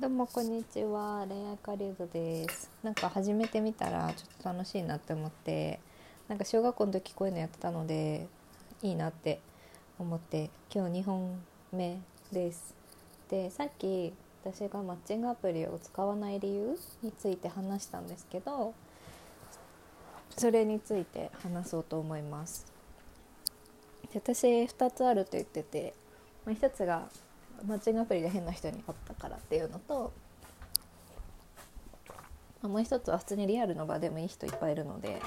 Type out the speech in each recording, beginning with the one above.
どうもこんにちは恋愛狩人です。なんか始めてみたらちょっと楽しいなって思ってなんか小学校の時こういうのやってたのでいいなって思って今日2本目です。でさっき私がマッチングアプリを使わない理由について話したんですけどそれについて話そうと思います。私2つあると言ってて、1つがマッチングアプリで変な人に会ったからっていうのと、まあ、もう一つは普通にリアルの場でもいい人いっぱいいるので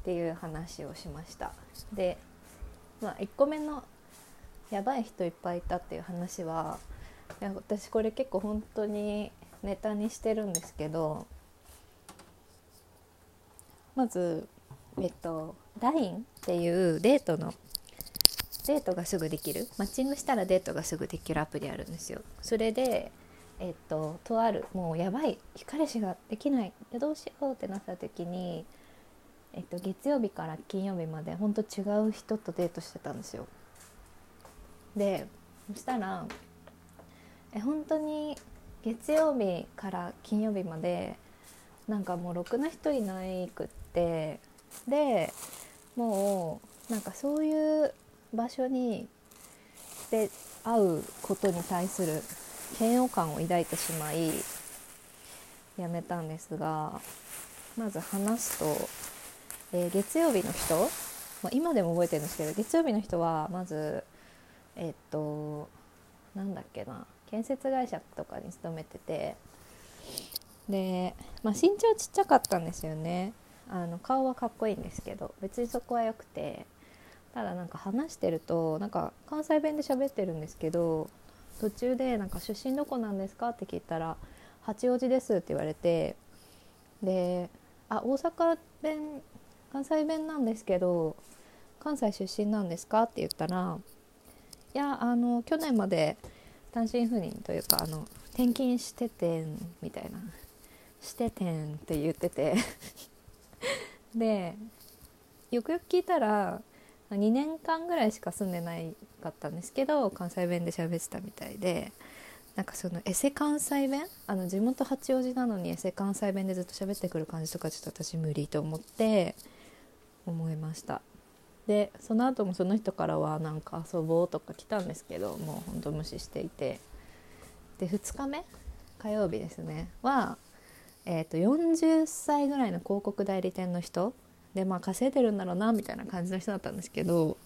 っていう話をしました。で、まあ、1個目のやばい人いっぱいいたっていう話はいや私これ結構本当にネタにしてるんですけどまずえっと LINE っていうデートのデートがすぐできるマッチングしたらデートがすぐできるアプリあるんですよ。それでえっととあるもうやばい彼氏ができないどうしようってなった時にえっと月曜日から金曜日までほんと違う人とデートしてたんですよ。でそしたらえ本当に月曜日から金曜日までなんかもうろくな人いないくってでもうなんかそういう場所にで会うことに対する嫌悪感を抱いてしまいやめたんですがまず話すと、えー、月曜日の人、まあ、今でも覚えてるんですけど月曜日の人はまずえ、っとなんだっけな建設会社とかに勤めててで、まあ、身長ちっちゃかったんですよね。あの顔はかっこいいんですけど別にそこは良くてただなんか話してるとなんか関西弁で喋ってるんですけど途中でなんか出身どこなんですかって聞いたら八王子ですって言われてであ大阪弁関西弁なんですけど関西出身なんですかって言ったらいやあの去年まで単身赴任というかあの転勤しててんみたいなしててんって言ってて。でよくよく聞いたら2年間ぐらいしか住んでないかったんですけど関西弁で喋ってたみたいでなんかそのエセ関西弁？あの地元八王子なのにエセ関西弁でずっと喋ってくる感じとかちょっと私無理と思って思いました。でその後もその人からはなんか遊ぼうとか来たんですけどもうほんと無視していて。で2日目火曜日ですねはえー、と40歳ぐらいの広告代理店の人でまあ稼いでるんだろうなみたいな感じの人だったんですけど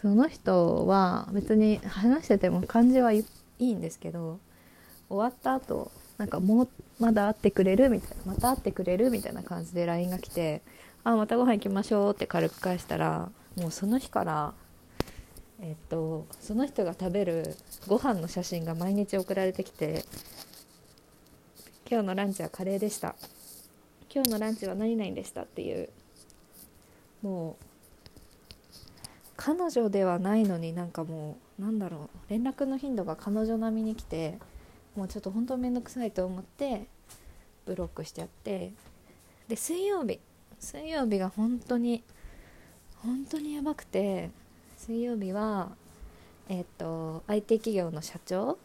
その人は別に話してても感じはいいんですけど終わった後なんかもうまだ会ってくれるみたいなまた会ってくれるみたいな感じで LINE が来て「あまたご飯行きましょう」って軽く返したらもうその日からえっとその人が食べるご飯の写真が毎日送られてきて「今日のランチはカレーでした」「今日のランチは何々でした」っていうもう彼女ではないのになんかもうなんだろう連絡の頻度が彼女並みに来てもうちょっと本当面倒くさいと思ってブロックしちゃってで水曜日水曜日が本当に本当にやばくて水曜日はえっ、と IT 企業の社長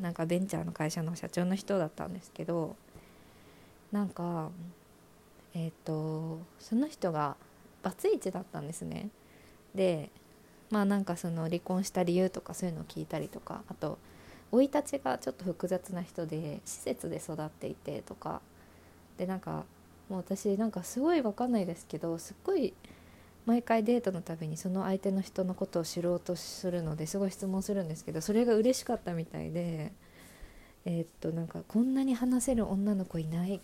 なんかベンチャーの会社の社長の人だったんですけどなんかえっ、とその人がバツイチだったんですね。でまあなんかその離婚した理由とかそういうのを聞いたりとかあと生い立ちがちょっと複雑な人で施設で育っていてとか。でなんかもう私なんかすごい分かんないですけどすっごい毎回デートのたびにその相手の人のことを知ろうとするのですごい質問するんですけどそれが嬉しかったみたいでえ、っとなんかこんなに話せる女の子いない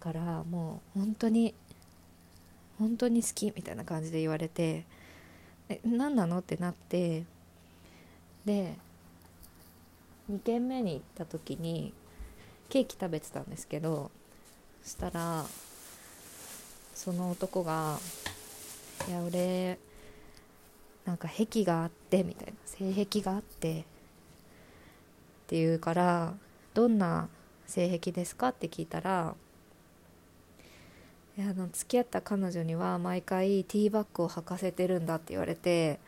からもう本当に本当に好きみたいな感じで言われてえ何なの？ってなってで2軒目に行った時にケーキ食べてたんですけどそしたらその男が「いや俺なんか癖があって」みたいな性癖があってって言うから「どんな性癖ですか?」って聞いたら「あの付き合った彼女には毎回ティーバッグを履かせてるんだって言われて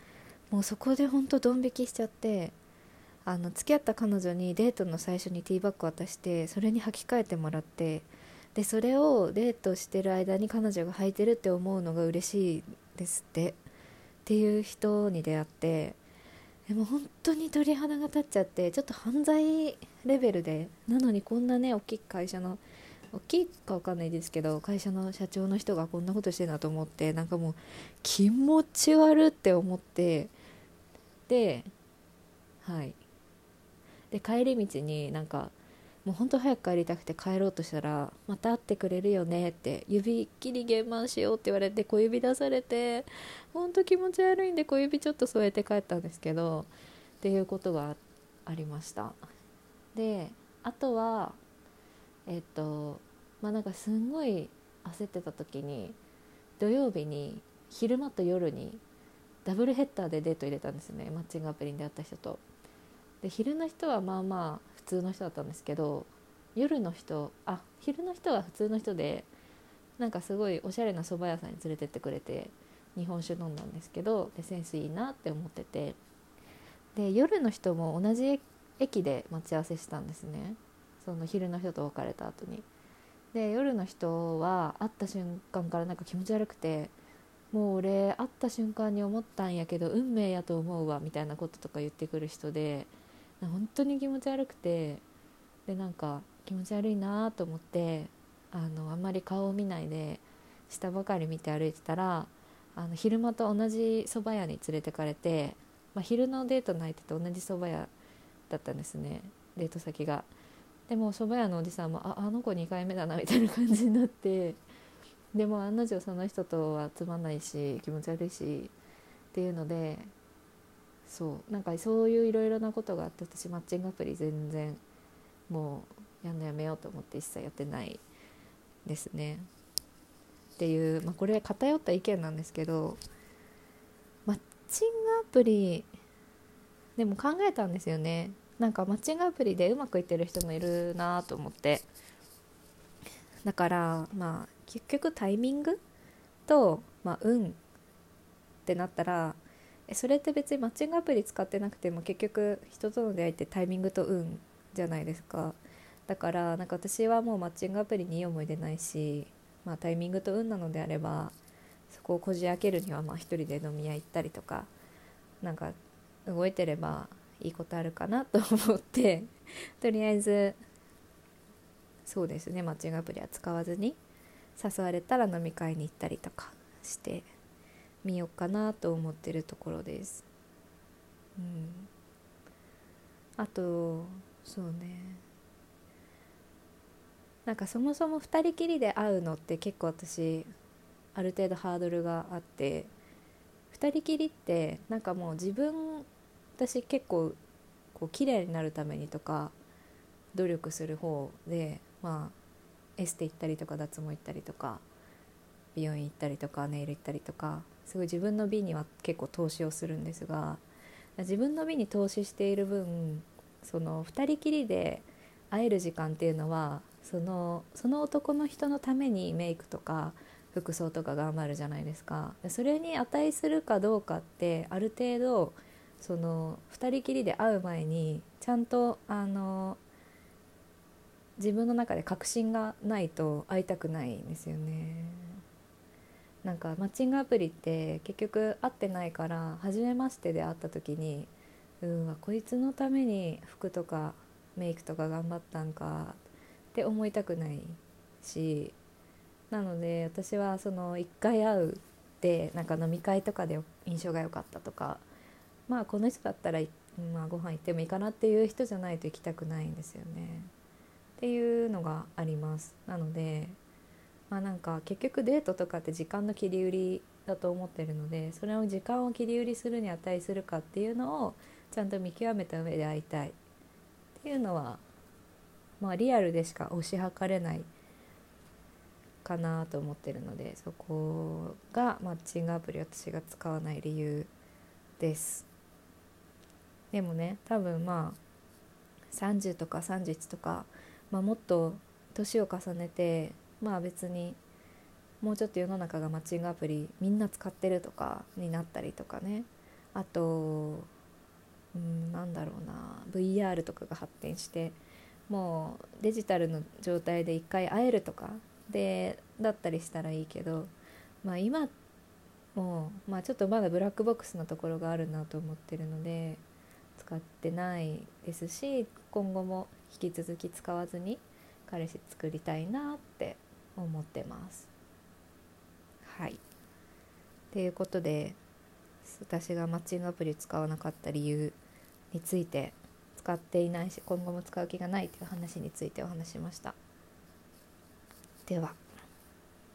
もうそこでほんとドン引きしちゃってあの付き合った彼女にデートの最初にティーバッグ渡してそれに履き替えてもらってでそれをデートしてる間に彼女が履いてるって思うのが嬉しいですってっていう人に出会ってでも本当に鳥肌が立っちゃってちょっと犯罪レベルでなのにこんなね大きい会社の大きいか分かんないですけど会社の社長の人がこんなことしてるなと思ってなんかもう気持ち悪って思ってではい。で帰り道になんかもうほんと早く帰りたくて帰ろうとしたら「また会ってくれるよね」って指切り減満しようって言われて小指出されてほんと気持ち悪いんで小指ちょっと添えて帰ったんですけどっていうことがありました。であとはえっとまあなんかすんごい焦ってた時に土曜日に昼間と夜にダブルヘッダーでデート入れたんですね。マッチングアプリに出会った人と。で昼の人はまあまあ普通の人だったんですけど夜の人あ昼の人は普通の人でなんかすごいおしゃれな蕎麦屋さんに連れてってくれて日本酒飲んだんですけどでセンスいいなって思ってて。で夜の人も同じ駅で待ち合わせしたんですね。その昼の人と別れた後にで夜の人は会った瞬間からなんか気持ち悪くてもう俺会った瞬間に思ったんやけど運命やと思うわみたいなこととか言ってくる人で本当に気持ち悪くてでなんか気持ち悪いなと思ってあのあんまり顔を見ないで下ばかり見て歩いてたらあの昼間と同じ蕎麦屋に連れてかれて、まあ、昼のデートの相手と同じ蕎麦屋だったんですねデート先が。でも蕎麦屋のおじさんもああの子2回目だなみたいな感じになってでも案の定その人とはつまんないし気持ち悪いしっていうのでそうなんかそういういろいろなことがあって私マッチングアプリ全然もうやんのやめようと思って一切やってないですね。っていう、まあ、これは偏った意見なんですけどマッチングアプリでも考えたんですよねなんかマッチングアプリでうまくいってる人もいるなと思って。だからまあ結局タイミングと、まあ、運ってなったらそれって別にマッチングアプリ使ってなくても結局人との出会いってタイミングと運じゃないですか。だからなんか私はもうマッチングアプリにいい思い出ないし、まあ、タイミングと運なのであればそこをこじ開けるにはまあ一人で飲み屋行ったりとかなんか動いてればいいことあるかなと思って とりあえずそうですねマッチングアプリは使わずに誘われたら飲み会に行ったりとかしてみようかなと思ってるところです。うん、あとそうねなんかそもそも2人きりで会うのって結構私ある程度ハードルがあって2人きりってなんかもう自分私結構こう綺麗になるためにとか努力する方でまあエステ行ったりとか脱毛行ったりとか美容院行ったりとかネイル行ったりとかすごい自分の美には結構投資をするんですが自分の美に投資している分その2人きりで会える時間っていうのはそのその男の人のためにメイクとか服装とか頑張るじゃないですか。それに値するかどうかってある程度その2人きりで会う前にちゃんとあの自分の中で確信がないと会いたくないんですよね。なんかマッチングアプリって結局会ってないから初めましてで会った時にうんわこいつのために服とかメイクとか頑張ったんかって思いたくないしなので私はその1回会うでなんか飲み会とかで印象が良かったとかまあこの人だったら、まあ、ご飯行ってもいいかなっていう人じゃないと行きたくないんですよね。っていうのがあります。なのでまあなんか結局デートとかって時間の切り売りだと思ってるのでそれを時間を切り売りするに値するかっていうのをちゃんと見極めた上で会いたいっていうのはまあリアルでしか推し量れないかなと思ってるのでそこがマッチングアプリ私が使わない理由です。でもね多分まあ30とか31とか、まあ、もっと年を重ねてまあ別にもうちょっと世の中がマッチングアプリみんな使ってるとかになったりとかね。あとうんなんだろうな VR とかが発展してもうデジタルの状態で一回会えるとかでだったりしたらいいけど、まあ、今もう、まあ、ちょっとまだブラックボックスなところがあるなと思ってるので使ってないですし今後も引き続き使わずに彼氏作りたいなって思ってます。はいということで私がマッチングアプリ使わなかった理由について使っていないし今後も使う気がないという話についてお話しました。では